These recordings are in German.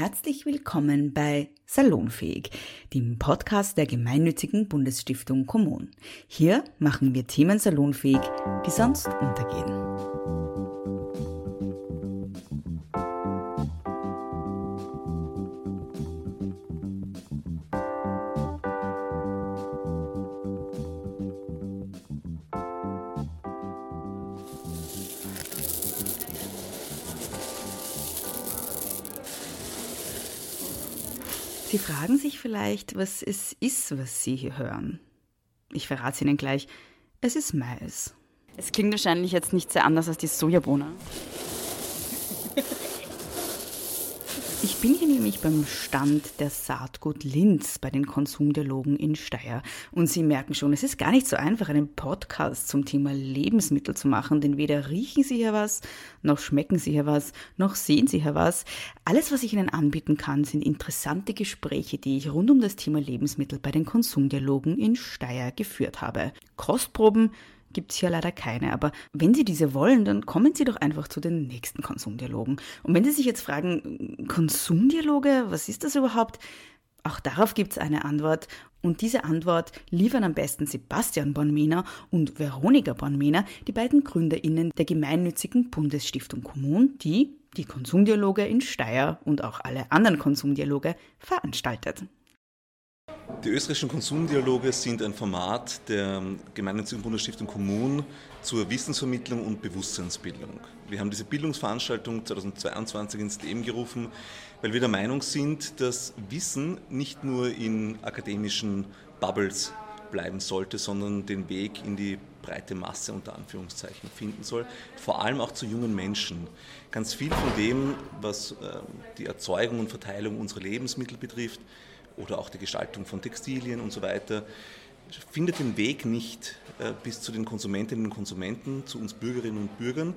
Herzlich willkommen bei Salonfähig, dem Podcast der gemeinnützigen Bundesstiftung Kommun. Hier machen wir Themen salonfähig, die sonst untergehen. Fragen sich vielleicht, was es ist, was Sie hier hören. Ich verrate es Ihnen gleich. Es ist Mais. Es klingt wahrscheinlich jetzt nicht sehr anders als die Sojabohne. Ich bin hier nämlich beim Stand der Saatgut Linz bei den Konsumdialogen in Steyr. Und Sie merken schon, es ist gar nicht so einfach, einen Podcast zum Thema Lebensmittel zu machen, denn weder riechen Sie hier was, noch schmecken Sie hier was, noch sehen Sie hier was. Alles, was ich Ihnen anbieten kann, sind interessante Gespräche, die ich rund um das Thema Lebensmittel bei den Konsumdialogen in Steyr geführt habe. Kostproben, gibt es hier leider keine. Aber wenn Sie diese wollen, dann kommen Sie doch einfach zu den nächsten Konsumdialogen. Und wenn Sie sich jetzt fragen, Konsumdialoge, was ist das überhaupt? Auch darauf gibt es eine Antwort. Und diese Antwort liefern am besten Sebastian Bonmena und Veronika Bonmena, die beiden GründerInnen der gemeinnützigen Bundesstiftung Kommun, die die Konsumdialoge in Steyr und auch alle anderen Konsumdialoge veranstaltet. Die österreichischen Konsumdialoge sind ein Format der gemeinnützigen Bundesstiftung Kommun zur Wissensvermittlung und Bewusstseinsbildung. Wir haben diese Bildungsveranstaltung 2022 ins Leben gerufen, weil wir der Meinung sind, dass Wissen nicht nur in akademischen Bubbles bleiben sollte, sondern den Weg in die breite Masse unter Anführungszeichen finden soll, vor allem auch zu jungen Menschen. Ganz viel von dem, was ähm, die Erzeugung und Verteilung unserer Lebensmittel betrifft, oder auch die Gestaltung von Textilien und so weiter, findet den Weg nicht äh, bis zu den Konsumentinnen und Konsumenten, zu uns Bürgerinnen und Bürgern.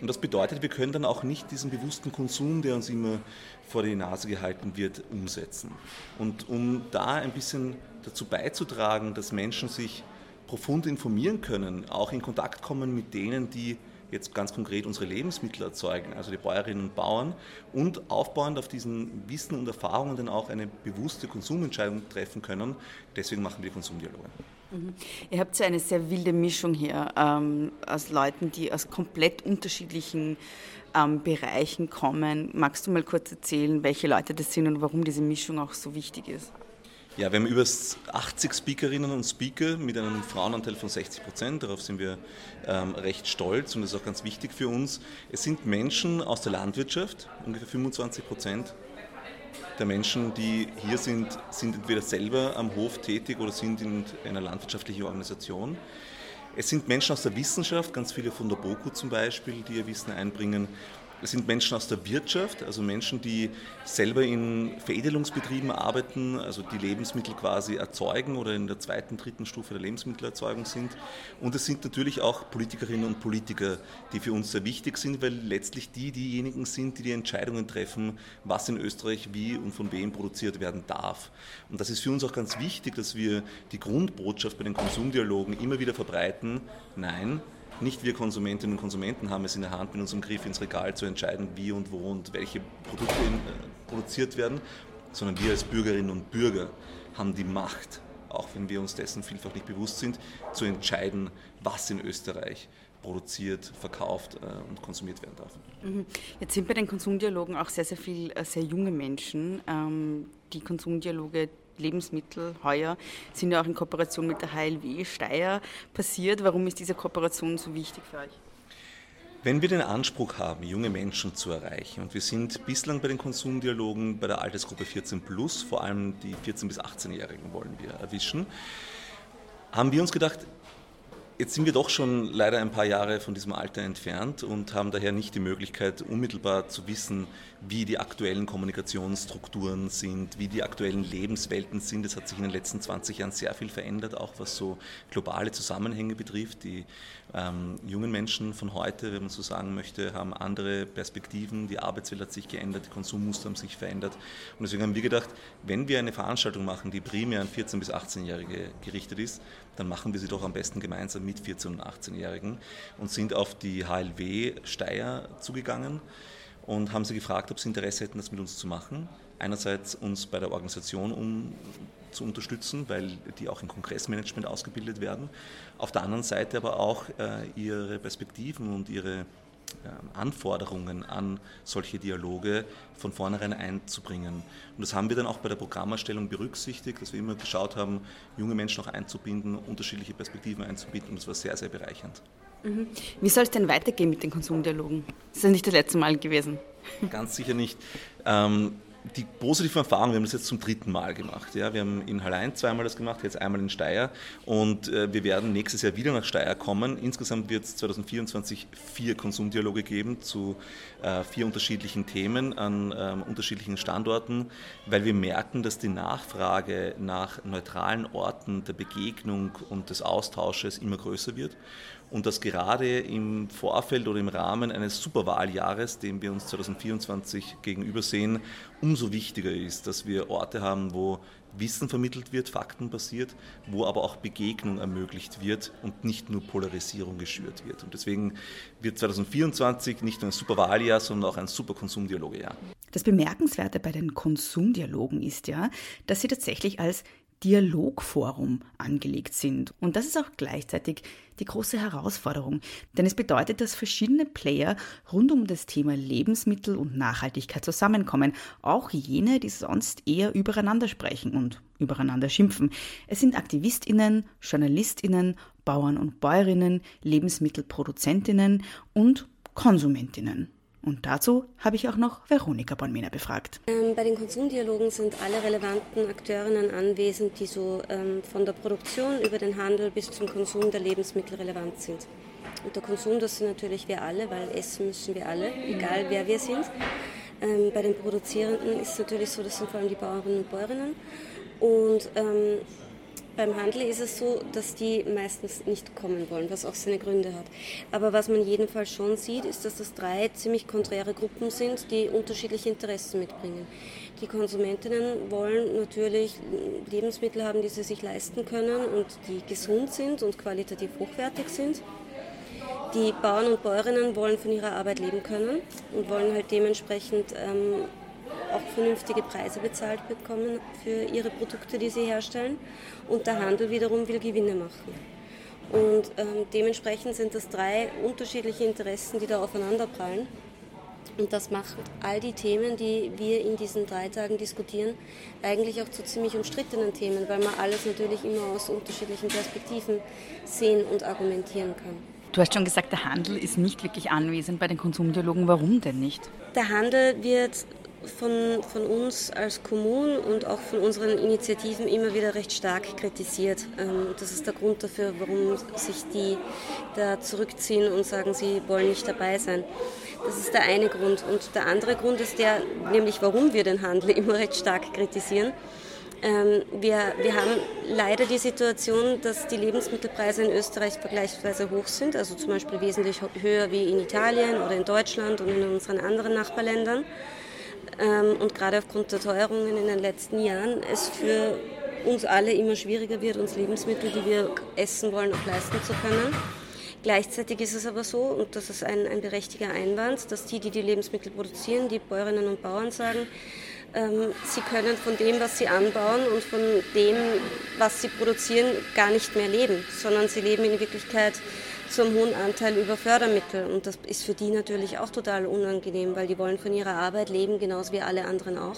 Und das bedeutet, wir können dann auch nicht diesen bewussten Konsum, der uns immer vor die Nase gehalten wird, umsetzen. Und um da ein bisschen dazu beizutragen, dass Menschen sich profund informieren können, auch in Kontakt kommen mit denen, die jetzt ganz konkret unsere Lebensmittel erzeugen, also die Bäuerinnen und Bauern, und aufbauend auf diesen Wissen und Erfahrungen dann auch eine bewusste Konsumentscheidung treffen können. Deswegen machen wir Konsumdialoge. Mhm. Ihr habt ja eine sehr wilde Mischung hier ähm, aus Leuten, die aus komplett unterschiedlichen ähm, Bereichen kommen. Magst du mal kurz erzählen, welche Leute das sind und warum diese Mischung auch so wichtig ist? Ja, wir haben über 80 Speakerinnen und Speaker mit einem Frauenanteil von 60 Prozent. Darauf sind wir ähm, recht stolz und das ist auch ganz wichtig für uns. Es sind Menschen aus der Landwirtschaft, ungefähr 25 Prozent der Menschen, die hier sind, sind entweder selber am Hof tätig oder sind in einer landwirtschaftlichen Organisation. Es sind Menschen aus der Wissenschaft, ganz viele von der BOKU zum Beispiel, die ihr Wissen einbringen. Es sind Menschen aus der Wirtschaft, also Menschen, die selber in Veredelungsbetrieben arbeiten, also die Lebensmittel quasi erzeugen oder in der zweiten, dritten Stufe der Lebensmittelerzeugung sind. Und es sind natürlich auch Politikerinnen und Politiker, die für uns sehr wichtig sind, weil letztlich die diejenigen sind, die die Entscheidungen treffen, was in Österreich wie und von wem produziert werden darf. Und das ist für uns auch ganz wichtig, dass wir die Grundbotschaft bei den Konsumdialogen immer wieder verbreiten. Nein, nicht wir Konsumentinnen und Konsumenten haben es in der Hand, mit unserem Griff ins Regal zu entscheiden, wie und wo und welche Produkte äh, produziert werden, sondern wir als Bürgerinnen und Bürger haben die Macht, auch wenn wir uns dessen vielfach nicht bewusst sind, zu entscheiden, was in Österreich produziert, verkauft äh, und konsumiert werden darf. Mhm. Jetzt sind bei den Konsumdialogen auch sehr, sehr viele äh, sehr junge Menschen. Ähm, die Konsumdialoge Lebensmittel heuer sind ja auch in Kooperation mit der HLW Steyr passiert. Warum ist diese Kooperation so wichtig für euch? Wenn wir den Anspruch haben, junge Menschen zu erreichen, und wir sind bislang bei den Konsumdialogen bei der Altersgruppe 14 plus, vor allem die 14- bis 18-Jährigen wollen wir erwischen, haben wir uns gedacht, Jetzt sind wir doch schon leider ein paar Jahre von diesem Alter entfernt und haben daher nicht die Möglichkeit, unmittelbar zu wissen, wie die aktuellen Kommunikationsstrukturen sind, wie die aktuellen Lebenswelten sind. Es hat sich in den letzten 20 Jahren sehr viel verändert, auch was so globale Zusammenhänge betrifft. Die ähm, jungen Menschen von heute, wenn man so sagen möchte, haben andere Perspektiven. Die Arbeitswelt hat sich geändert, die Konsummuster haben sich verändert. Und deswegen haben wir gedacht, wenn wir eine Veranstaltung machen, die primär an 14- bis 18-Jährige gerichtet ist, dann machen wir sie doch am besten gemeinsam mit 14- und 18-Jährigen und sind auf die HLW Steyr zugegangen und haben sie gefragt, ob sie Interesse hätten, das mit uns zu machen. Einerseits uns bei der Organisation um, zu unterstützen, weil die auch im Kongressmanagement ausgebildet werden. Auf der anderen Seite aber auch äh, ihre Perspektiven und ihre Anforderungen an solche Dialoge von vornherein einzubringen. Und das haben wir dann auch bei der Programmerstellung berücksichtigt, dass wir immer geschaut haben, junge Menschen auch einzubinden, unterschiedliche Perspektiven einzubinden. Und das war sehr, sehr bereichernd. Mhm. Wie soll es denn weitergehen mit den Konsumdialogen? Das ist ja nicht das letzte Mal gewesen. Ganz sicher nicht. Ähm, die positiven Erfahrungen, wir haben das jetzt zum dritten Mal gemacht. Ja. Wir haben in Hallein zweimal das gemacht, jetzt einmal in Steyr und äh, wir werden nächstes Jahr wieder nach Steyr kommen. Insgesamt wird es 2024 vier Konsumdialoge geben zu äh, vier unterschiedlichen Themen an ähm, unterschiedlichen Standorten, weil wir merken, dass die Nachfrage nach neutralen Orten der Begegnung und des Austausches immer größer wird und dass gerade im Vorfeld oder im Rahmen eines Superwahljahres, dem wir uns 2024 gegenüber sehen, umso wichtiger ist, dass wir Orte haben, wo Wissen vermittelt wird, faktenbasiert, wo aber auch Begegnung ermöglicht wird und nicht nur Polarisierung geschürt wird. Und deswegen wird 2024 nicht nur ein Superwahljahr, sondern auch ein Superkonsumdialogjahr. Das Bemerkenswerte bei den Konsumdialogen ist ja, dass sie tatsächlich als Dialogforum angelegt sind. Und das ist auch gleichzeitig die große Herausforderung, denn es bedeutet, dass verschiedene Player rund um das Thema Lebensmittel und Nachhaltigkeit zusammenkommen, auch jene, die sonst eher übereinander sprechen und übereinander schimpfen. Es sind Aktivistinnen, Journalistinnen, Bauern und Bäuerinnen, Lebensmittelproduzentinnen und Konsumentinnen. Und dazu habe ich auch noch Veronika Bonmena befragt. Ähm, bei den Konsumdialogen sind alle relevanten Akteurinnen anwesend, die so ähm, von der Produktion über den Handel bis zum Konsum der Lebensmittel relevant sind. Und der Konsum, das sind natürlich wir alle, weil essen müssen wir alle, egal wer wir sind. Ähm, bei den Produzierenden ist es natürlich so, das sind vor allem die Bauerinnen und Bäuerinnen. Und ähm, beim Handel ist es so, dass die meistens nicht kommen wollen, was auch seine Gründe hat. Aber was man jedenfalls schon sieht, ist, dass das drei ziemlich konträre Gruppen sind, die unterschiedliche Interessen mitbringen. Die Konsumentinnen wollen natürlich Lebensmittel haben, die sie sich leisten können und die gesund sind und qualitativ hochwertig sind. Die Bauern und Bäuerinnen wollen von ihrer Arbeit leben können und wollen halt dementsprechend ähm, auch vernünftige Preise bezahlt bekommen für ihre Produkte, die sie herstellen. Und der Handel wiederum will Gewinne machen. Und ähm, dementsprechend sind das drei unterschiedliche Interessen, die da aufeinanderprallen. Und das macht all die Themen, die wir in diesen drei Tagen diskutieren, eigentlich auch zu ziemlich umstrittenen Themen, weil man alles natürlich immer aus unterschiedlichen Perspektiven sehen und argumentieren kann. Du hast schon gesagt, der Handel ist nicht wirklich anwesend bei den Konsumdialogen. Warum denn nicht? Der Handel wird von, von uns als Kommunen und auch von unseren Initiativen immer wieder recht stark kritisiert. Ähm, das ist der Grund dafür, warum sich die da zurückziehen und sagen, sie wollen nicht dabei sein. Das ist der eine Grund. Und der andere Grund ist der, nämlich warum wir den Handel immer recht stark kritisieren. Ähm, wir, wir haben leider die Situation, dass die Lebensmittelpreise in Österreich vergleichsweise hoch sind, also zum Beispiel wesentlich höher wie in Italien oder in Deutschland und in unseren anderen Nachbarländern und gerade aufgrund der Teuerungen in den letzten Jahren es für uns alle immer schwieriger wird, uns Lebensmittel, die wir essen wollen, auch leisten zu können. Gleichzeitig ist es aber so, und das ist ein, ein berechtigter Einwand, dass die, die die Lebensmittel produzieren, die Bäuerinnen und Bauern sagen, ähm, sie können von dem, was sie anbauen und von dem, was sie produzieren, gar nicht mehr leben, sondern sie leben in Wirklichkeit zum hohen Anteil über Fördermittel. Und das ist für die natürlich auch total unangenehm, weil die wollen von ihrer Arbeit leben, genauso wie alle anderen auch.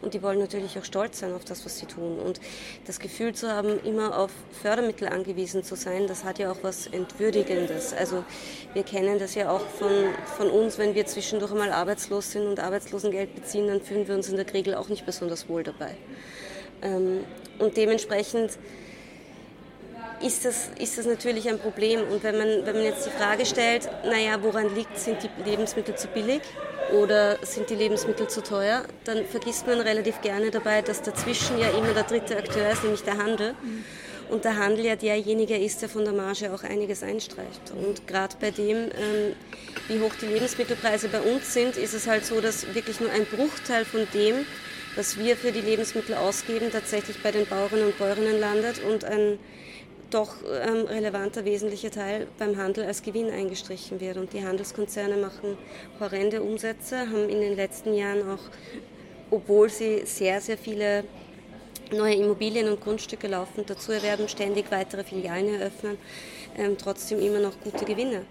Und die wollen natürlich auch stolz sein auf das, was sie tun. Und das Gefühl zu haben, immer auf Fördermittel angewiesen zu sein, das hat ja auch was Entwürdigendes. Also wir kennen das ja auch von, von uns, wenn wir zwischendurch mal arbeitslos sind und Arbeitslosengeld beziehen, dann fühlen wir uns in der Regel auch nicht besonders wohl dabei. Ähm, und dementsprechend ist das, ist das natürlich ein Problem. Und wenn man, wenn man jetzt die Frage stellt, naja, woran liegt, sind die Lebensmittel zu billig oder sind die Lebensmittel zu teuer, dann vergisst man relativ gerne dabei, dass dazwischen ja immer der dritte Akteur ist, nämlich der Handel. Und der Handel ja derjenige ist, der von der Marge auch einiges einstreicht. Und gerade bei dem, ähm, wie hoch die Lebensmittelpreise bei uns sind, ist es halt so, dass wirklich nur ein Bruchteil von dem, was wir für die Lebensmittel ausgeben, tatsächlich bei den Bauern und Bäuerinnen landet und ein doch ähm, relevanter, wesentlicher Teil beim Handel als Gewinn eingestrichen wird. Und die Handelskonzerne machen horrende Umsätze, haben in den letzten Jahren auch, obwohl sie sehr, sehr viele neue Immobilien und Grundstücke laufend dazu erwerben, ständig weitere Filialen eröffnen, ähm, trotzdem immer noch gute Gewinne.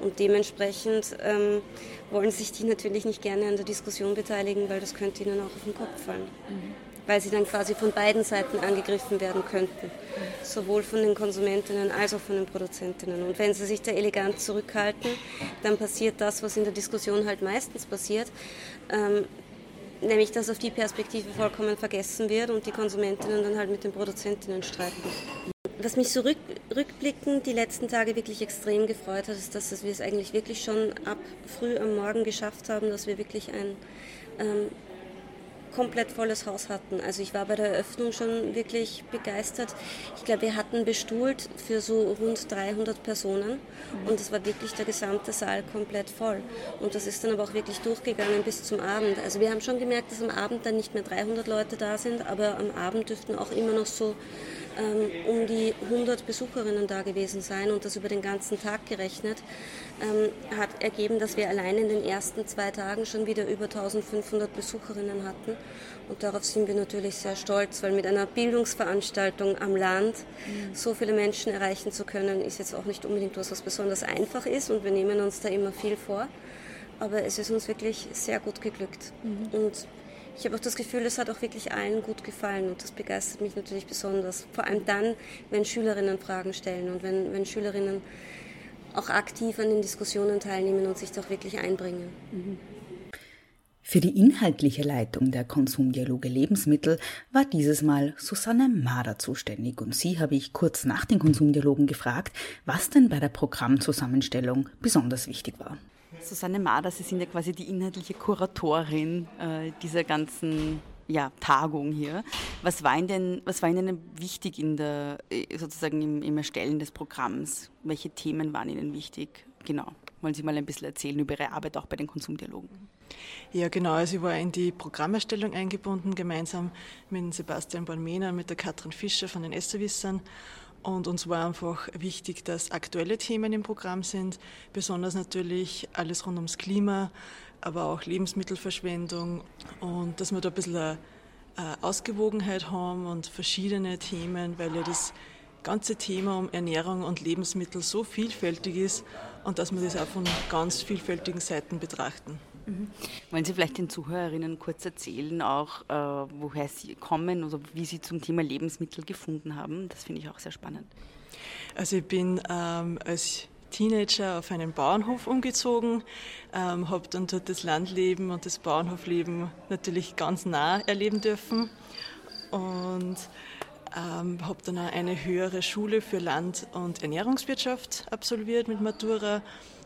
Und dementsprechend ähm, wollen sich die natürlich nicht gerne an der Diskussion beteiligen, weil das könnte ihnen auch auf den Kopf fallen. Mhm. Weil sie dann quasi von beiden Seiten angegriffen werden könnten. Sowohl von den Konsumentinnen als auch von den Produzentinnen. Und wenn sie sich da elegant zurückhalten, dann passiert das, was in der Diskussion halt meistens passiert. Ähm, nämlich, dass auf die Perspektive vollkommen vergessen wird und die Konsumentinnen dann halt mit den Produzentinnen streiten. Was mich so rück, rückblickend die letzten Tage wirklich extrem gefreut hat, ist, dass wir es eigentlich wirklich schon ab früh am Morgen geschafft haben, dass wir wirklich ein ähm, komplett volles Haus hatten. Also ich war bei der Eröffnung schon wirklich begeistert. Ich glaube, wir hatten bestuhlt für so rund 300 Personen und es war wirklich der gesamte Saal komplett voll. Und das ist dann aber auch wirklich durchgegangen bis zum Abend. Also wir haben schon gemerkt, dass am Abend dann nicht mehr 300 Leute da sind, aber am Abend dürften auch immer noch so ähm, um die 100 Besucherinnen da gewesen sein und das über den ganzen Tag gerechnet, ähm, hat ergeben, dass wir allein in den ersten zwei Tagen schon wieder über 1500 Besucherinnen hatten. Und darauf sind wir natürlich sehr stolz, weil mit einer Bildungsveranstaltung am Land mhm. so viele Menschen erreichen zu können, ist jetzt auch nicht unbedingt was, was besonders einfach ist und wir nehmen uns da immer viel vor. Aber es ist uns wirklich sehr gut geglückt. Mhm. Und ich habe auch das Gefühl, es hat auch wirklich allen gut gefallen und das begeistert mich natürlich besonders. Vor allem dann, wenn Schülerinnen Fragen stellen und wenn, wenn Schülerinnen auch aktiv an den Diskussionen teilnehmen und sich doch wirklich einbringen. Mhm. Für die inhaltliche Leitung der Konsumdialoge Lebensmittel war dieses Mal Susanne Mader zuständig und sie habe ich kurz nach den Konsumdialogen gefragt, was denn bei der Programmzusammenstellung besonders wichtig war. Susanne Mader, Sie sind ja quasi die inhaltliche Kuratorin äh, dieser ganzen ja, Tagung hier. Was war, Ihnen was war Ihnen wichtig in der, äh, sozusagen im, im Erstellen des Programms? Welche Themen waren Ihnen wichtig? Genau. Wollen Sie mal ein bisschen erzählen über Ihre Arbeit auch bei den Konsumdialogen? Ja, genau. Also ich war in die Programmerstellung eingebunden, gemeinsam mit Sebastian Balmena, mit der Katrin Fischer von den Esserwissern und uns war einfach wichtig, dass aktuelle Themen im Programm sind, besonders natürlich alles rund ums Klima, aber auch Lebensmittelverschwendung und dass wir da ein bisschen eine Ausgewogenheit haben und verschiedene Themen, weil ja das ganze Thema um Ernährung und Lebensmittel so vielfältig ist und dass wir das auch von ganz vielfältigen Seiten betrachten. Mhm. Wollen Sie vielleicht den Zuhörerinnen kurz erzählen, auch äh, woher Sie kommen oder wie Sie zum Thema Lebensmittel gefunden haben? Das finde ich auch sehr spannend. Also ich bin ähm, als Teenager auf einen Bauernhof umgezogen, ähm, habe dann dort das Landleben und das Bauernhofleben natürlich ganz nah erleben dürfen und ähm, habe dann auch eine höhere Schule für Land- und Ernährungswirtschaft absolviert mit Matura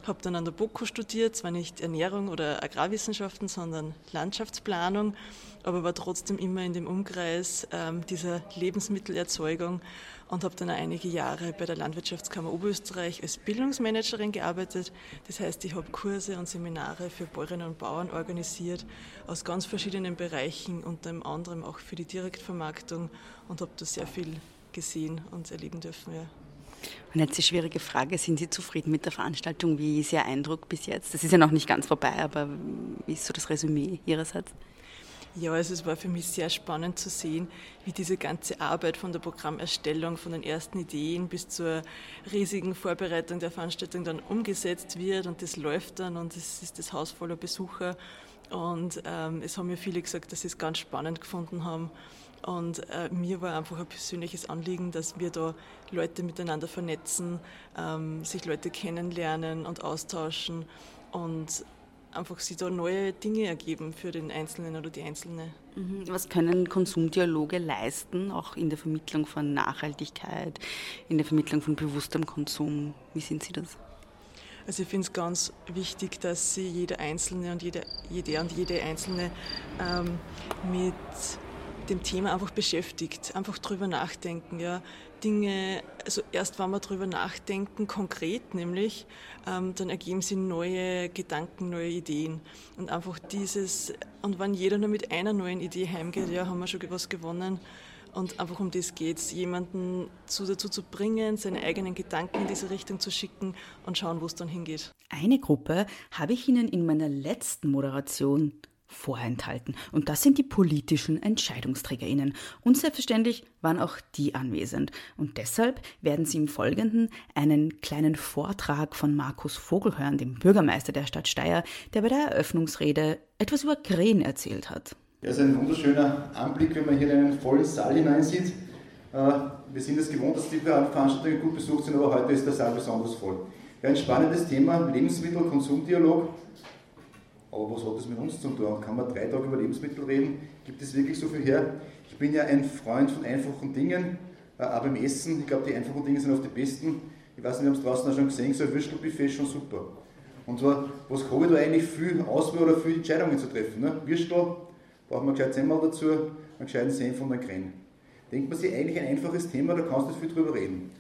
habe dann an der BOKU studiert, zwar nicht Ernährung oder Agrarwissenschaften, sondern Landschaftsplanung, aber war trotzdem immer in dem Umkreis ähm, dieser Lebensmittelerzeugung und habe dann einige Jahre bei der Landwirtschaftskammer Oberösterreich als Bildungsmanagerin gearbeitet. Das heißt, ich habe Kurse und Seminare für Bäuerinnen und Bauern organisiert aus ganz verschiedenen Bereichen, unter anderem auch für die Direktvermarktung und habe da sehr viel gesehen und erleben dürfen. Ja. Und jetzt die schwierige Frage, sind Sie zufrieden mit der Veranstaltung? Wie ist Ihr Eindruck bis jetzt? Das ist ja noch nicht ganz vorbei, aber wie ist so das Resümee Ihrerseits? Ja, also es war für mich sehr spannend zu sehen, wie diese ganze Arbeit von der Programmerstellung, von den ersten Ideen bis zur riesigen Vorbereitung der Veranstaltung dann umgesetzt wird und das läuft dann und es ist das Haus voller Besucher. Und ähm, es haben mir viele gesagt, dass sie es ganz spannend gefunden haben und äh, mir war einfach ein persönliches Anliegen, dass wir da Leute miteinander vernetzen, ähm, sich Leute kennenlernen und austauschen und einfach sich da neue Dinge ergeben für den Einzelnen oder die Einzelne. Mhm. Was können Konsumdialoge leisten, auch in der Vermittlung von Nachhaltigkeit, in der Vermittlung von bewusstem Konsum? Wie sehen Sie das? Also ich finde es ganz wichtig, dass sie jeder Einzelne und jede, jede und jede Einzelne ähm, mit dem Thema einfach beschäftigt, einfach drüber nachdenken, ja, Dinge, also erst wenn wir drüber nachdenken, konkret nämlich, ähm, dann ergeben sich neue Gedanken, neue Ideen. Und einfach dieses, und wenn jeder nur mit einer neuen Idee heimgeht, ja, haben wir schon was gewonnen. Und einfach um das geht es, jemanden zu, dazu zu bringen, seine eigenen Gedanken in diese Richtung zu schicken und schauen, wo es dann hingeht. Eine Gruppe habe ich Ihnen in meiner letzten Moderation vorenthalten. Und das sind die politischen EntscheidungsträgerInnen. Und selbstverständlich waren auch die anwesend. Und deshalb werden Sie im Folgenden einen kleinen Vortrag von Markus Vogel hören, dem Bürgermeister der Stadt Steyr, der bei der Eröffnungsrede etwas über Krähen erzählt hat. Ja, es ist ein wunderschöner Anblick, wenn man hier in einen vollen Saal hineinsieht. Äh, wir sind es gewohnt, dass die Veranstaltungen gut besucht sind, aber heute ist der Saal besonders voll. Ein spannendes Thema, Lebensmittel-Konsumdialog. Aber was hat das mit uns zu tun? Kann man drei Tage über Lebensmittel reden? Gibt es wirklich so viel her? Ich bin ja ein Freund von einfachen Dingen, äh, aber im Essen, ich glaube, die einfachen Dinge sind oft die besten. Ich weiß nicht, wir haben es draußen auch schon gesehen, so ein Würstelbuffet ist schon super. Und zwar, was habe ich da eigentlich viel Auswahl oder viel Entscheidungen zu treffen? Ne? Würstel, brauchen wir gescheit Semmel dazu, einen gescheiten Senf und einen Kren. Denkt man sich eigentlich ein einfaches Thema, da kannst du viel drüber reden.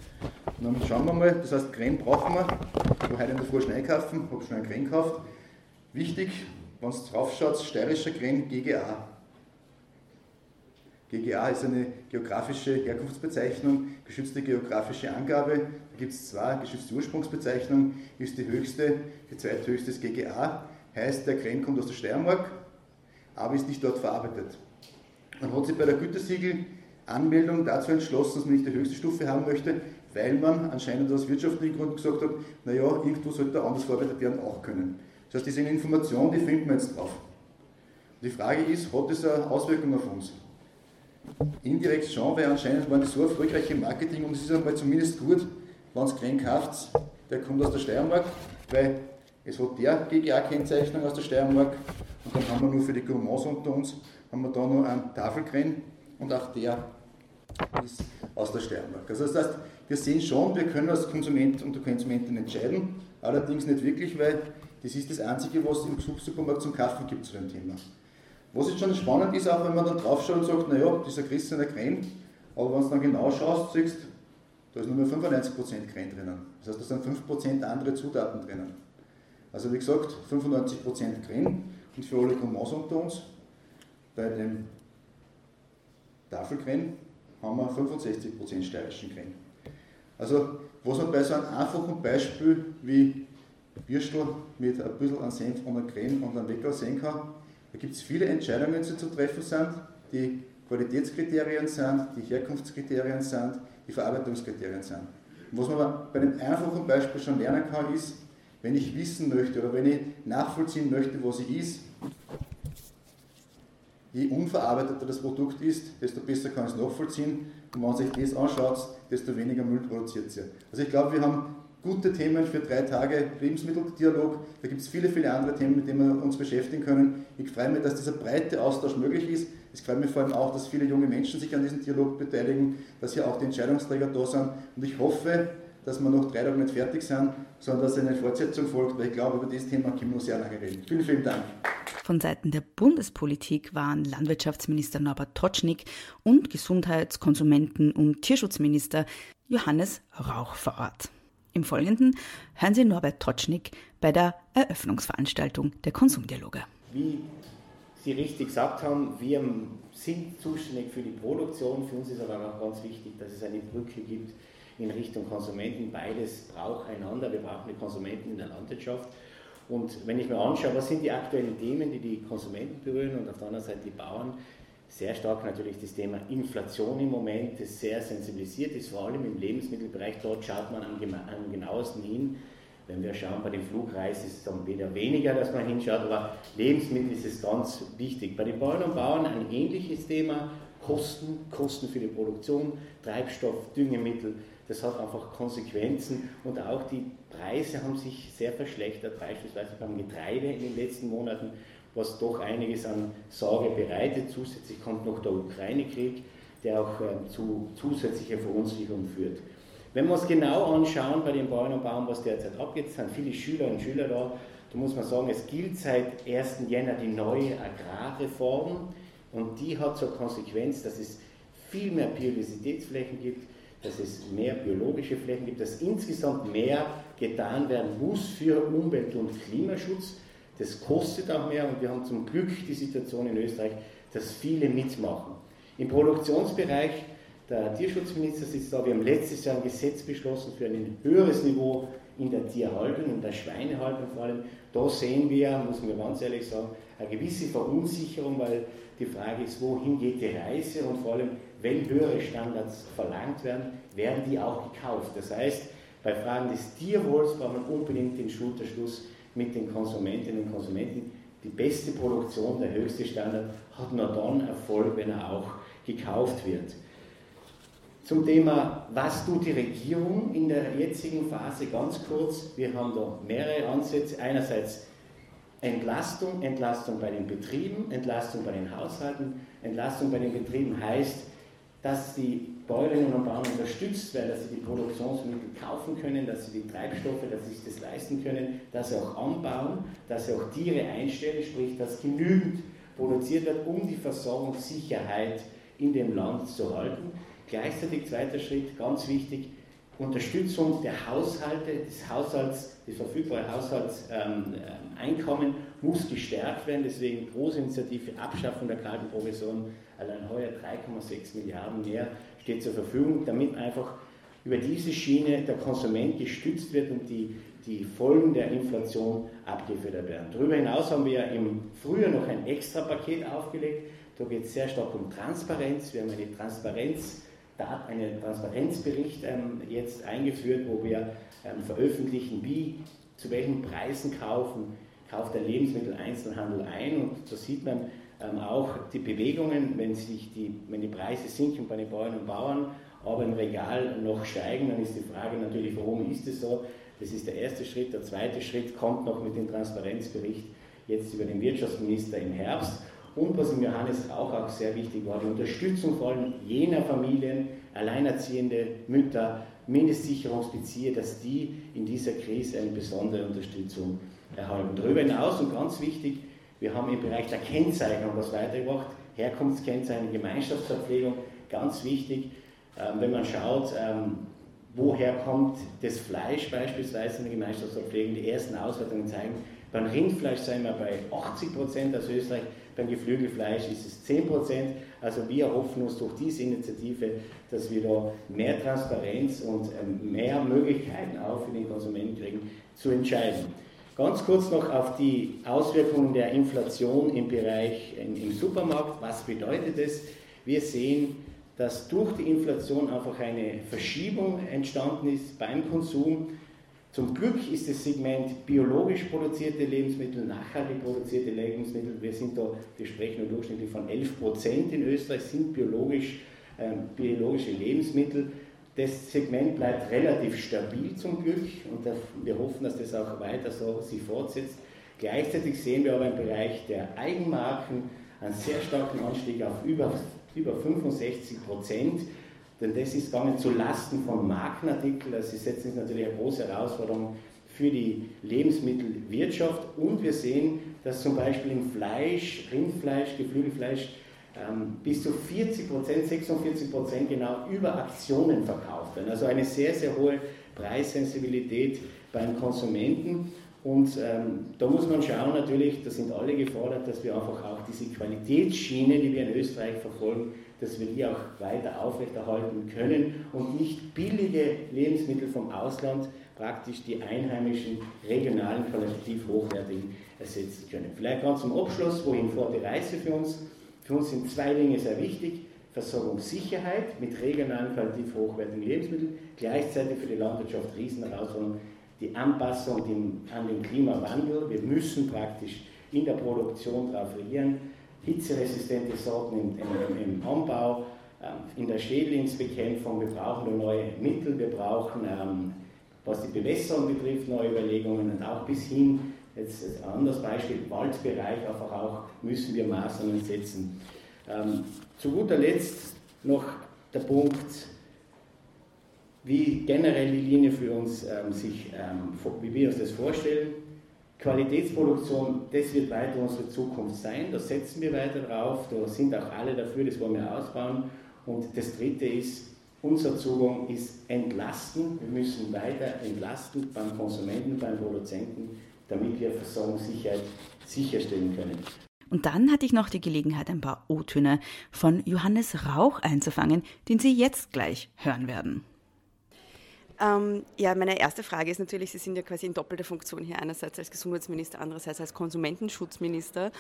Und dann schauen wir mal, das heißt, Kren brauchen wir. Ich habe heute in der Früh Schnee kaufen, habe schon einen Kren gekauft. Wichtig, wenn du drauf schaut, steirischer Kren GGA. GGA ist eine geografische Herkunftsbezeichnung, geschützte geografische Angabe. Da gibt es zwei, geschützte Ursprungsbezeichnung ist die höchste, die zweithöchste ist GGA. Heißt, der Kren kommt aus der Steiermark, aber ist nicht dort verarbeitet. Man hat sich bei der Gütesiegel-Anmeldung dazu entschlossen, dass man nicht die höchste Stufe haben möchte, weil man anscheinend aus wirtschaftlichen Gründen gesagt hat, naja, irgendwo sollte anders verarbeitet werden auch können. Das heißt, diese Information, die finden wir jetzt drauf. Die Frage ist, hat das eine Auswirkung auf uns? Indirekt schon, weil anscheinend waren die so erfolgreich im Marketing und es ist einmal zumindest gut, wenn es keinen kauft, der kommt aus der Steiermark, weil es hat der GGA-Kennzeichnung aus der Steiermark und dann haben wir nur für die Gourmands unter uns, haben wir da noch einen Tafelkren und auch der ist aus der Steiermark. Also das heißt, wir sehen schon, wir können als Konsument und Konsumentin entscheiden, allerdings nicht wirklich, weil das ist das Einzige, was es im Supermarkt zum Kaufen gibt zu dem Thema. Was jetzt schon spannend ist, auch wenn man dann draufschaut und sagt, naja, dieser Christianer Creme, aber wenn du dann genau schaust, siehst da ist nur mehr 95% Creme drinnen. Das heißt, da sind 5% andere Zutaten drinnen. Also wie gesagt, 95% Creme und für alle Gourmands unter uns, bei dem Tafelcreme haben wir 65% steirischen Creme. Also, was man bei so einem einfachen Beispiel wie Würstel mit ein bisschen an Senf und einer Creme und einem Weckerl sehen kann, da gibt es viele Entscheidungen, die zu treffen sind, die Qualitätskriterien sind, die Herkunftskriterien sind, die Verarbeitungskriterien sind. Und was man bei dem einfachen Beispiel schon lernen kann, ist, wenn ich wissen möchte oder wenn ich nachvollziehen möchte, was ich ist, je unverarbeiteter das Produkt ist, desto besser kann ich es nachvollziehen. Und wenn man sich das anschaut, desto weniger Müll produziert sie. Also ich glaube, wir haben gute Themen für drei Tage Lebensmitteldialog. Da gibt es viele, viele andere Themen, mit denen wir uns beschäftigen können. Ich freue mich, dass dieser breite Austausch möglich ist. Ich freue mich vor allem auch, dass viele junge Menschen sich an diesem Dialog beteiligen, dass hier auch die Entscheidungsträger da sind. Und ich hoffe, dass wir noch drei Tage nicht fertig sind, sondern dass eine Fortsetzung folgt, weil ich glaube, über dieses Thema können wir noch sehr lange reden. Vielen, vielen Dank. Von Seiten der Bundespolitik waren Landwirtschaftsminister Norbert Totschnig und Gesundheits-, Konsumenten- und Tierschutzminister Johannes Rauch vor Ort. Im Folgenden hören Sie Norbert Totschnig bei der Eröffnungsveranstaltung der Konsumdialoge. Wie Sie richtig gesagt haben, wir sind zuständig für die Produktion. Für uns ist aber auch ganz wichtig, dass es eine Brücke gibt in Richtung Konsumenten. Beides braucht einander. Wir brauchen die Konsumenten in der Landwirtschaft. Und wenn ich mir anschaue, was sind die aktuellen Themen, die die Konsumenten berühren und auf der anderen Seite die Bauern, sehr stark natürlich das Thema Inflation im Moment, das sehr sensibilisiert ist, vor allem im Lebensmittelbereich. Dort schaut man am, am genauesten hin. Wenn wir schauen, bei den Flugreisen ist es dann wieder weniger, dass man hinschaut, aber Lebensmittel ist es ganz wichtig. Bei den Bauern und Bauern ein ähnliches Thema, Kosten, Kosten für die Produktion, Treibstoff, Düngemittel, das hat einfach Konsequenzen und auch die Preise haben sich sehr verschlechtert, beispielsweise beim Getreide in den letzten Monaten was doch einiges an Sorge bereitet. Zusätzlich kommt noch der Ukraine-Krieg, der auch äh, zu zusätzlicher Verunsicherung führt. Wenn wir uns genau anschauen bei den Bauern und Bauern, was derzeit abgeht, sind viele Schüler und Schüler da. Da muss man sagen, es gilt seit 1. Jänner die neue Agrarreform und die hat zur Konsequenz, dass es viel mehr Biodiversitätsflächen gibt, dass es mehr biologische Flächen gibt, dass insgesamt mehr getan werden muss für Umwelt- und Klimaschutz. Das kostet auch mehr und wir haben zum Glück die Situation in Österreich, dass viele mitmachen. Im Produktionsbereich Der Tierschutzminister sitzt da. Wir haben letztes Jahr ein Gesetz beschlossen für ein höheres Niveau in der Tierhaltung, in der Schweinehaltung vor allem. Da sehen wir, muss man ganz ehrlich sagen, eine gewisse Verunsicherung, weil die Frage ist, wohin geht die Reise und vor allem, wenn höhere Standards verlangt werden, werden die auch gekauft. Das heißt, bei Fragen des Tierwohls braucht man unbedingt den Schulterschluss mit den Konsumentinnen und Konsumenten. Die beste Produktion, der höchste Standard, hat nur dann Erfolg, wenn er auch gekauft wird. Zum Thema, was tut die Regierung in der jetzigen Phase? Ganz kurz, wir haben da mehrere Ansätze. Einerseits Entlastung, Entlastung bei den Betrieben, Entlastung bei den Haushalten. Entlastung bei den Betrieben heißt, dass die Bäuerinnen und Bauern unterstützt werden, dass sie die Produktionsmittel kaufen können, dass sie die Treibstoffe, dass sie sich das leisten können, dass sie auch anbauen, dass sie auch Tiere einstellen, sprich, dass genügend produziert wird, um die Versorgungssicherheit in dem Land zu halten. Gleichzeitig zweiter Schritt, ganz wichtig, Unterstützung der Haushalte, des Haushalts, das verfügbare Haushaltseinkommen ähm, muss gestärkt werden. Deswegen große Initiative Abschaffung der kalten Provision, allein heuer 3,6 Milliarden mehr steht zur Verfügung, damit einfach über diese Schiene der Konsument gestützt wird und die, die Folgen der Inflation abgefedert werden. Darüber hinaus haben wir im Frühjahr noch ein extra Paket aufgelegt. Da geht es sehr stark um Transparenz. Wir haben eine Transparenz da einen Transparenzbericht ähm, jetzt eingeführt, wo wir ähm, veröffentlichen, wie, zu welchen Preisen kaufen, kauft der Lebensmitteleinzelhandel ein und so sieht man ähm, auch die Bewegungen, wenn, sich die, wenn die Preise sinken bei den Bäuerinnen und Bauern, aber im Regal noch steigen, dann ist die Frage natürlich, warum ist es so? Das ist der erste Schritt. Der zweite Schritt kommt noch mit dem Transparenzbericht jetzt über den Wirtschaftsminister im Herbst. Und was im Johannes Rauch auch sehr wichtig war, die Unterstützung vor allem jener Familien, alleinerziehende Mütter, Mindestsicherungsbezieher, dass die in dieser Krise eine besondere Unterstützung erhalten. Darüber hinaus und ganz wichtig, wir haben im Bereich der Kennzeichnung was weitergebracht, Herkunftskennzeichnung, Gemeinschaftsverpflegung, ganz wichtig, ähm, wenn man schaut, ähm, woher kommt das Fleisch beispielsweise in der Gemeinschaftsverpflegung, die ersten Auswertungen zeigen, beim Rindfleisch sind wir bei 80 Prozent aus Österreich, beim Geflügelfleisch ist es 10 Prozent. Also wir hoffen uns durch diese Initiative, dass wir da mehr Transparenz und ähm, mehr Möglichkeiten auch für den Konsumenten kriegen, zu entscheiden. Ganz kurz noch auf die Auswirkungen der Inflation im Bereich im Supermarkt. Was bedeutet es? Wir sehen, dass durch die Inflation einfach eine Verschiebung entstanden ist beim Konsum zum Glück ist das Segment biologisch produzierte Lebensmittel, nachhaltig produzierte Lebensmittel, wir sind da, wir sprechen nur durchschnittlich von 11 Prozent in Österreich, sind biologisch, äh, biologische Lebensmittel. Das Segment bleibt relativ stabil zum Glück und wir hoffen, dass das auch weiter so sich fortsetzt. Gleichzeitig sehen wir aber im Bereich der Eigenmarken einen sehr starken Anstieg auf über, über 65 Prozent. Denn das ist nicht zu Lasten von Markenartikeln. Also sie setzen sich natürlich eine große Herausforderung für die Lebensmittelwirtschaft. Und wir sehen, dass zum Beispiel im Fleisch, Rindfleisch, Geflügelfleisch bis zu 40 Prozent, 46 Prozent genau über Aktionen verkauft werden. Also eine sehr, sehr hohe Preissensibilität beim Konsumenten. Und ähm, da muss man schauen, natürlich, da sind alle gefordert, dass wir einfach auch diese Qualitätsschiene, die wir in Österreich verfolgen, dass wir die auch weiter aufrechterhalten können und nicht billige Lebensmittel vom Ausland praktisch die einheimischen, regionalen, qualitativ hochwertigen ersetzen können. Vielleicht ganz zum Abschluss, wohin fährt die Reise für uns? Für uns sind zwei Dinge sehr wichtig. Versorgungssicherheit mit regionalen, qualitativ hochwertigen Lebensmitteln, gleichzeitig für die Landwirtschaft Riesenherausforderung, die Anpassung an den Klimawandel. Wir müssen praktisch in der Produktion darauf reagieren hitzeresistente Sorten im, im, im Anbau, ähm, in der Schädlingsbekämpfung. Wir brauchen neue Mittel, wir brauchen, ähm, was die Bewässerung betrifft, neue Überlegungen und auch bis hin, jetzt ein anderes Beispiel, Waldbereich, einfach auch müssen wir Maßnahmen setzen. Ähm, zu guter Letzt noch der Punkt, wie generell die Linie für uns ähm, sich, ähm, wie wir uns das vorstellen. Qualitätsproduktion, das wird weiter unsere Zukunft sein, da setzen wir weiter drauf, da sind auch alle dafür, das wollen wir ausbauen. Und das Dritte ist, unser Zugang ist entlasten. Wir müssen weiter entlasten beim Konsumenten, beim Produzenten, damit wir Versorgungssicherheit sicherstellen können. Und dann hatte ich noch die Gelegenheit, ein paar O-Töne von Johannes Rauch einzufangen, den Sie jetzt gleich hören werden. Ähm, ja, meine erste Frage ist natürlich, Sie sind ja quasi in doppelter Funktion hier, einerseits als Gesundheitsminister, andererseits als Konsumentenschutzminister.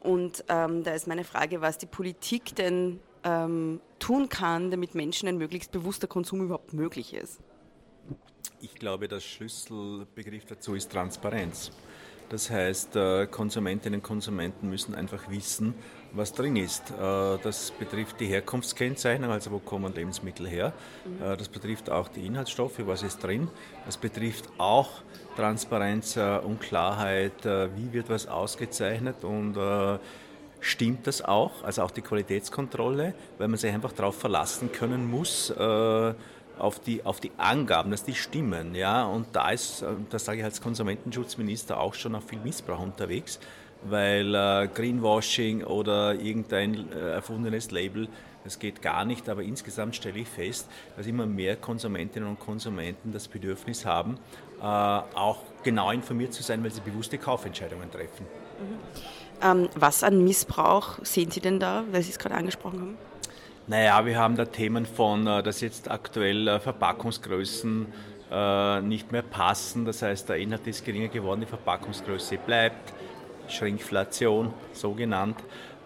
Und ähm, da ist meine Frage, was die Politik denn ähm, tun kann, damit Menschen ein möglichst bewusster Konsum überhaupt möglich ist. Ich glaube, der Schlüsselbegriff dazu ist Transparenz. Das heißt, äh, Konsumentinnen und Konsumenten müssen einfach wissen, was drin ist. Äh, das betrifft die Herkunftskennzeichnung, also wo kommen Lebensmittel her. Mhm. Äh, das betrifft auch die Inhaltsstoffe, was ist drin. Das betrifft auch Transparenz und Klarheit, wie wird was ausgezeichnet und stimmt das auch, also auch die Qualitätskontrolle, weil man sich einfach darauf verlassen können muss, auf die, auf die Angaben, dass die stimmen. Ja? Und da ist, äh, das sage ich als Konsumentenschutzminister, auch schon auch viel Missbrauch unterwegs, weil äh, Greenwashing oder irgendein äh, erfundenes Label, das geht gar nicht. Aber insgesamt stelle ich fest, dass immer mehr Konsumentinnen und Konsumenten das Bedürfnis haben, äh, auch genau informiert zu sein, weil sie bewusste Kaufentscheidungen treffen. Mhm. Ähm, was an Missbrauch sehen Sie denn da, weil Sie es gerade angesprochen haben? Naja, wir haben da Themen von, äh, dass jetzt aktuell äh, Verpackungsgrößen äh, nicht mehr passen. Das heißt, der Inhalt ist geringer geworden, die Verpackungsgröße bleibt. Schrinkflation, so genannt.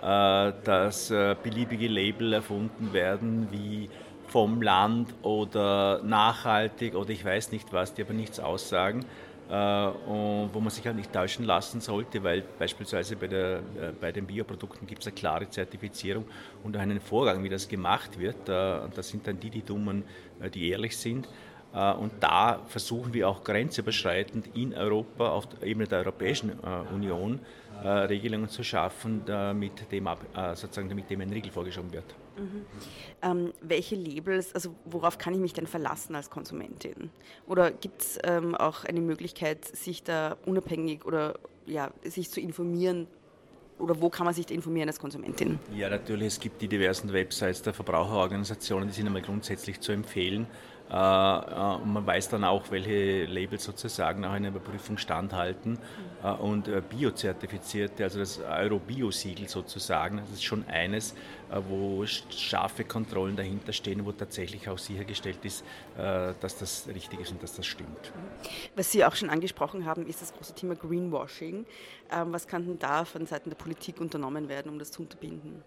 Dass beliebige Label erfunden werden, wie vom Land oder nachhaltig oder ich weiß nicht was, die aber nichts aussagen. Äh, und wo man sich halt nicht täuschen lassen sollte, weil beispielsweise bei, der, äh, bei den Bioprodukten gibt es eine klare Zertifizierung und einen Vorgang, wie das gemacht wird. Äh, das sind dann die, die Dummen, die ehrlich sind. Und da versuchen wir auch grenzüberschreitend in Europa, auf der Ebene der Europäischen Union, Regelungen zu schaffen, damit dem, sozusagen, damit dem ein Riegel vorgeschoben wird. Mhm. Ähm, welche Labels, also worauf kann ich mich denn verlassen als Konsumentin? Oder gibt es ähm, auch eine Möglichkeit, sich da unabhängig oder ja, sich zu informieren? Oder wo kann man sich da informieren als Konsumentin? Ja, natürlich, es gibt die diversen Websites der Verbraucherorganisationen, die sind einmal grundsätzlich zu empfehlen. Äh, äh, und man weiß dann auch, welche Labels sozusagen auch einer Überprüfung standhalten. Äh, und biozertifizierte, also das Euro-Bio-Siegel sozusagen, das ist schon eines, wo scharfe Kontrollen dahinter stehen, wo tatsächlich auch sichergestellt ist, dass das richtig ist und dass das stimmt. Was Sie auch schon angesprochen haben, ist das große Thema Greenwashing. Ähm, was kann denn da von Seiten der Politik unternommen werden, um das zu unterbinden?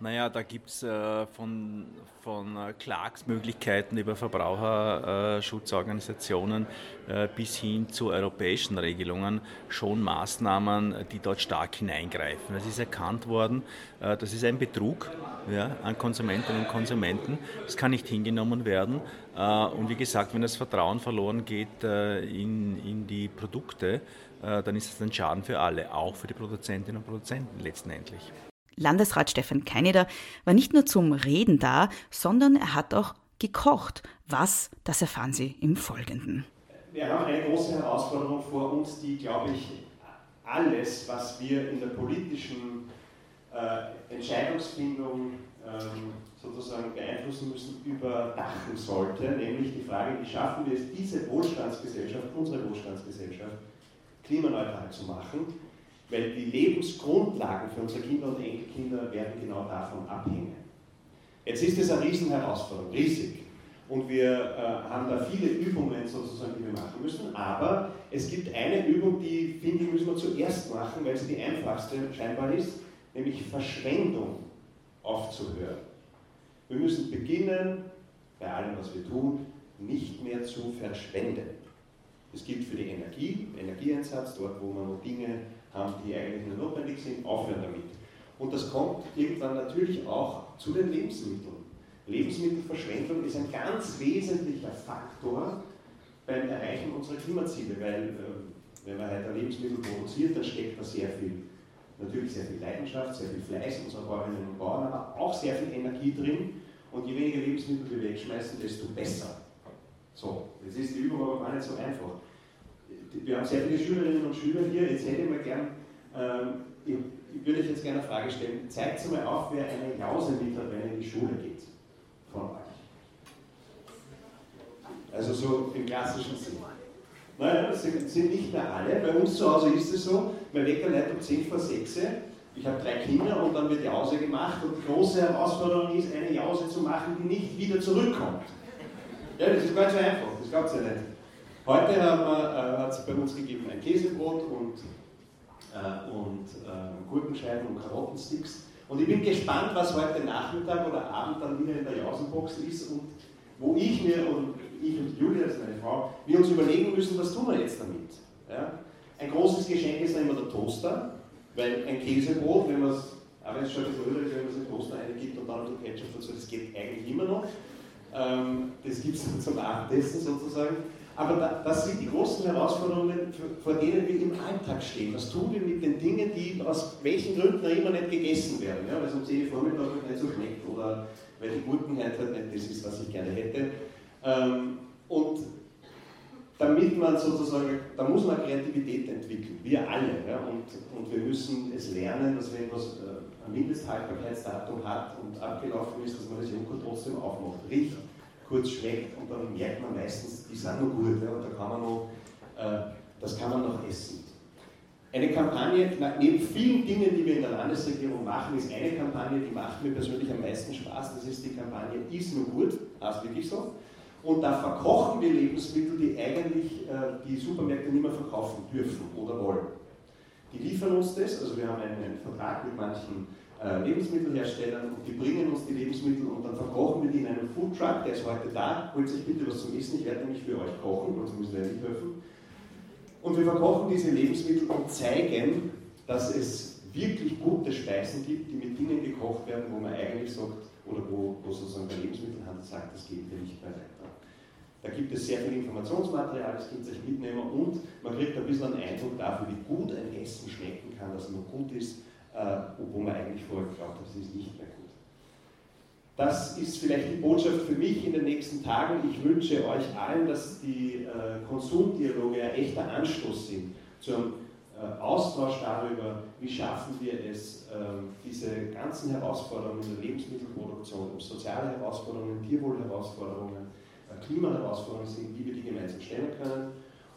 Naja, da gibt es äh, von, von äh, Klagsmöglichkeiten über Verbraucherschutzorganisationen äh, bis hin zu europäischen Regelungen schon Maßnahmen, die dort stark hineingreifen. Es ist erkannt worden, das ist ein Betrug ja, an Konsumentinnen und Konsumenten. Das kann nicht hingenommen werden. Und wie gesagt, wenn das Vertrauen verloren geht in, in die Produkte, dann ist das ein Schaden für alle, auch für die Produzentinnen und Produzenten letztendlich. Landesrat Stefan Keineder war nicht nur zum Reden da, sondern er hat auch gekocht. Was, das erfahren Sie im Folgenden. Wir haben eine große Herausforderung vor uns, die, glaube ich, alles, was wir in der politischen äh, Entscheidungsfindung ähm, sozusagen beeinflussen müssen, überdachen sollte, nämlich die Frage, wie schaffen wir es, diese Wohlstandsgesellschaft, unsere Wohlstandsgesellschaft, klimaneutral zu machen weil die Lebensgrundlagen für unsere Kinder und Enkelkinder werden genau davon abhängen. Jetzt ist es eine Riesenherausforderung, riesig. Und wir äh, haben da viele Übungen sozusagen, die wir machen müssen. Aber es gibt eine Übung, die, finde ich, müssen wir zuerst machen, weil sie die einfachste scheinbar ist, nämlich Verschwendung aufzuhören. Wir müssen beginnen, bei allem, was wir tun, nicht mehr zu verschwenden. Es gilt für die Energie, Energieeinsatz, dort, wo man Dinge die eigentlich nur notwendig sind, aufhören damit. Und das kommt irgendwann natürlich auch zu den Lebensmitteln. Lebensmittelverschwendung ist ein ganz wesentlicher Faktor beim Erreichen unserer Klimaziele, weil äh, wenn man heute Lebensmittel produziert, dann steckt da sehr viel, natürlich sehr viel Leidenschaft, sehr viel Fleiß unserer Bäuerinnen und Bauern, aber auch sehr viel Energie drin. Und je weniger Lebensmittel wir wegschmeißen, desto besser. So, jetzt ist die Übung aber gar nicht so einfach wir haben sehr viele Schülerinnen und Schüler hier. Jetzt hätte ich mal gern, ähm, ich, ich, würde euch jetzt gerne eine Frage stellen. Zeigt mal auf, wer eine Jause hat, wenn er in die Schule geht. Von euch. Also so im klassischen Sinn. Naja, das sind, sind nicht mehr alle. Bei uns zu Hause ist es so, mein Wecker leitet um 10 vor 6. ich habe drei Kinder und dann wird Jause gemacht und die große Herausforderung ist, eine Jause zu machen, die nicht wieder zurückkommt. Ja, das ist ganz so einfach, das glaubt ihr nicht. Heute äh, hat es bei uns gegeben ein Käsebrot und, äh, und äh, Gurkenscheiben und Karottensticks. Und ich bin gespannt, was heute Nachmittag oder Abend dann wieder in der Jausenbox ist und wo ich mir und ich und Julia, das ist meine Frau, wir uns überlegen müssen, was tun wir jetzt damit. Ja? Ein großes Geschenk ist dann immer der Toaster, weil ein Käsebrot, wenn man es, aber es schon ein bisschen wenn man es in den Toaster eingibt und dann ein Ketchup dazu, das geht eigentlich immer noch. Ähm, das gibt es zum Abendessen sozusagen. Aber da, das sind die großen Herausforderungen, vor denen wir im Alltag stehen. Was tun wir mit den Dingen, die aus welchen Gründen auch immer nicht gegessen werden? Ja? Weil um 10 Uhr Vormittag nicht so schmeckt oder weil die Gurkenheit halt nicht das ist, was ich gerne hätte. Ähm, und damit man sozusagen, da muss man Kreativität entwickeln, wir alle. Ja? Und, und wir müssen es lernen, dass wenn etwas äh, ein Mindesthaltbarkeitsdatum hat und abgelaufen ist, dass man das Joghurt trotzdem aufmacht. Riecht kurz schmeckt und dann merkt man meistens, die sind noch gut ja, und da kann man noch, äh, das kann man noch essen. Eine Kampagne, neben vielen Dingen, die wir in der Landesregierung machen, ist eine Kampagne, die macht mir persönlich am meisten Spaß. Das ist die Kampagne Ist nur gut, heißt wirklich so. Und da verkochen wir Lebensmittel, die eigentlich äh, die Supermärkte nicht mehr verkaufen dürfen oder wollen. Die liefern uns das, also wir haben einen, einen Vertrag mit manchen äh, Lebensmittelherstellern und die bringen uns die Lebensmittel und dann verkochen wir die in einem Foodtruck, der ist heute da, holt sich bitte was zum Essen, ich werde nämlich für euch kochen, sonst müssen wir nicht helfen. Und wir verkochen diese Lebensmittel und zeigen, dass es wirklich gute Speisen gibt, die mit Dingen gekocht werden, wo man eigentlich sagt, oder wo, wo sozusagen der Lebensmittelhandel sagt, das geht mir nicht mehr weiter. Da gibt es sehr viel Informationsmaterial, das könnt ihr euch mitnehmen und man kriegt ein bisschen einen Eindruck dafür, wie gut ein Essen schmecken kann, dass es noch gut ist obwohl man eigentlich vorher geglaubt hat, es ist nicht mehr gut. Das ist vielleicht die Botschaft für mich in den nächsten Tagen. Ich wünsche euch allen, dass die äh, Konsumdialoge ein echter Anstoß sind zu einem äh, Austausch darüber, wie schaffen wir es, ähm, diese ganzen Herausforderungen in der Lebensmittelproduktion, ob soziale Herausforderungen, Tierwohlherausforderungen, Klimaherausforderungen sind, wie wir die gemeinsam stellen können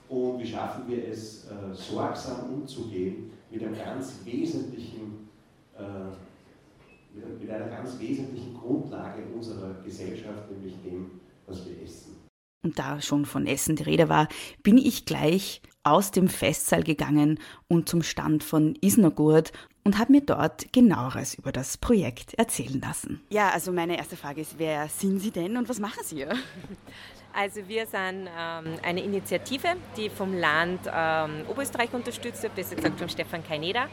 und wie schaffen wir es, sorgsam umzugehen mit einem ganz wesentlichen, äh, mit einer ganz wesentlichen Grundlage unserer Gesellschaft, nämlich dem, was wir essen. Und da schon von Essen die Rede war, bin ich gleich aus dem Festsaal gegangen und zum Stand von Isnogurt und habe mir dort genaueres über das Projekt erzählen lassen. Ja, also meine erste Frage ist, wer sind Sie denn und was machen Sie? Also wir sind ähm, eine Initiative, die vom Land ähm, Oberösterreich unterstützt wird, besser gesagt von Stefan Kaineda.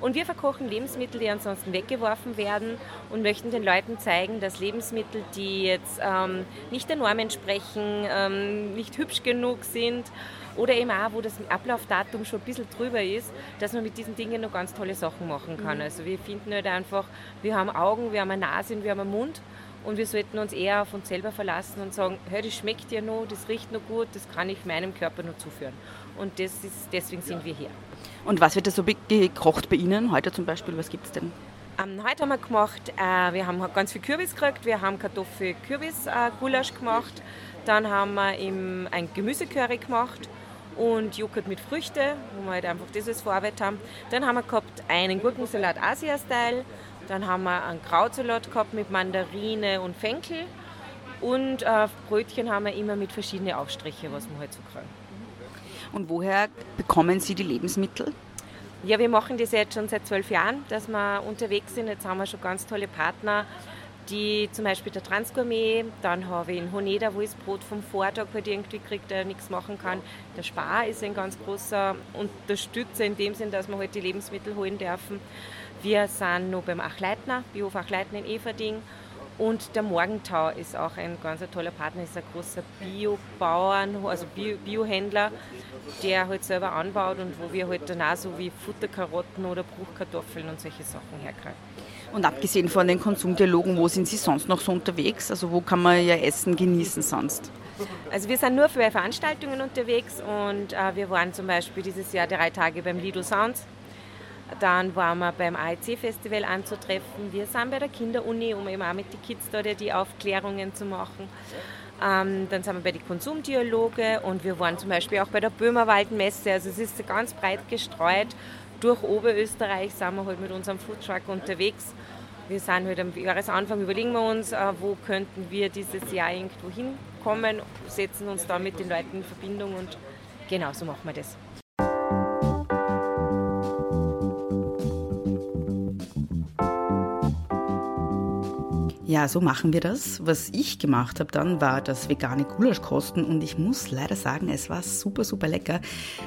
Und wir verkochen Lebensmittel, die ansonsten weggeworfen werden und möchten den Leuten zeigen, dass Lebensmittel, die jetzt ähm, nicht der Norm entsprechen, ähm, nicht hübsch genug sind oder eben auch, wo das Ablaufdatum schon ein bisschen drüber ist, dass man mit diesen Dingen noch ganz tolle Sachen machen kann. Mhm. Also wir finden halt einfach, wir haben Augen, wir haben eine Nase und wir haben einen Mund und wir sollten uns eher auf uns selber verlassen und sagen, hey, das schmeckt ja noch, das riecht noch gut, das kann ich meinem Körper noch zuführen. Und das ist, deswegen sind wir hier. Und was wird da so gekocht bei Ihnen heute zum Beispiel? Was gibt es denn? Ähm, heute haben wir gemacht, äh, wir haben ganz viel Kürbis gekriegt, wir haben Kartoffel-Kürbis-Gulasch äh, gemacht, dann haben wir im, ein Gemüsecurry gemacht und Joghurt mit Früchte, wo wir halt einfach das als Vorarbeit haben. Dann haben wir gehabt einen Gurkensalat Asia-Style, dann haben wir einen Krautsalat gehabt mit Mandarine und Fenkel. Und äh, Brötchen haben wir immer mit verschiedenen Aufstriche, was wir halt so kriegen. Und woher bekommen Sie die Lebensmittel? Ja, wir machen das jetzt schon seit zwölf Jahren, dass wir unterwegs sind. Jetzt haben wir schon ganz tolle Partner, die zum Beispiel der Transgourmet, dann habe ich in Honeda, wo ich das Brot vom Vortag halt irgendwie kriegt, der nichts machen kann. Der Spar ist ein ganz großer Unterstützer in dem Sinn, dass wir halt die Lebensmittel holen dürfen. Wir sind noch beim Achleitner, Biohof Achleitner in Everding. Und der Morgentau ist auch ein ganz toller Partner, ist ein großer Biobauern, also Biohändler, der halt selber anbaut und wo wir halt dann auch so wie Futterkarotten oder Bruchkartoffeln und solche Sachen herkriegen. Und abgesehen von den Konsumdialogen, wo sind Sie sonst noch so unterwegs? Also wo kann man ja Essen genießen sonst? Also wir sind nur für Veranstaltungen unterwegs und äh, wir waren zum Beispiel dieses Jahr drei Tage beim Lido Sounds dann waren wir beim AEC-Festival anzutreffen. Wir sind bei der Kinderuni, um eben auch mit den Kids da die Aufklärungen zu machen. Ähm, dann sind wir bei den Konsumdialoge und wir waren zum Beispiel auch bei der Böhmerwaldmesse. Also es ist ganz breit gestreut durch Oberösterreich sind wir halt mit unserem Foodtruck unterwegs. Wir sind halt am Jahresanfang, überlegen wir uns, äh, wo könnten wir dieses Jahr irgendwo hinkommen, setzen uns da mit den Leuten in Verbindung und genau so machen wir das. Ja, so machen wir das. Was ich gemacht habe dann, war das vegane Gulasch kosten und ich muss leider sagen, es war super, super lecker.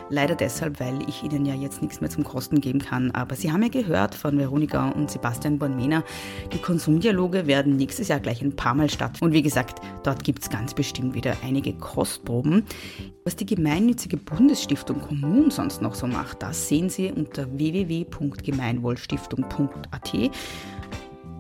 Leider deshalb, weil ich Ihnen ja jetzt nichts mehr zum Kosten geben kann. Aber Sie haben ja gehört von Veronika und Sebastian Bornmena, die Konsumdialoge werden nächstes Jahr gleich ein paar Mal stattfinden. Und wie gesagt, dort gibt es ganz bestimmt wieder einige Kostproben. Was die gemeinnützige Bundesstiftung Kommun sonst noch so macht, das sehen Sie unter www.gemeinwohlstiftung.at.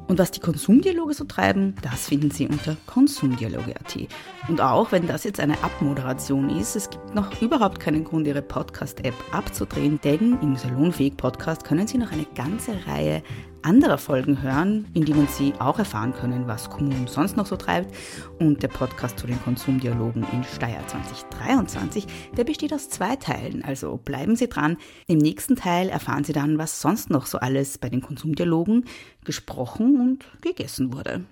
Und was die Konsumdialoge so treiben, das finden Sie unter konsumdialoge.at. Und auch wenn das jetzt eine Abmoderation ist, es gibt noch überhaupt keinen Grund, Ihre Podcast-App abzudrehen, denn im Salonfähig Podcast können Sie noch eine ganze Reihe anderer Folgen hören, in denen Sie auch erfahren können, was Kommunen sonst noch so treibt. Und der Podcast zu den Konsumdialogen in Steyr 2023, der besteht aus zwei Teilen. Also bleiben Sie dran. Im nächsten Teil erfahren Sie dann, was sonst noch so alles bei den Konsumdialogen gesprochen und gegessen wurde.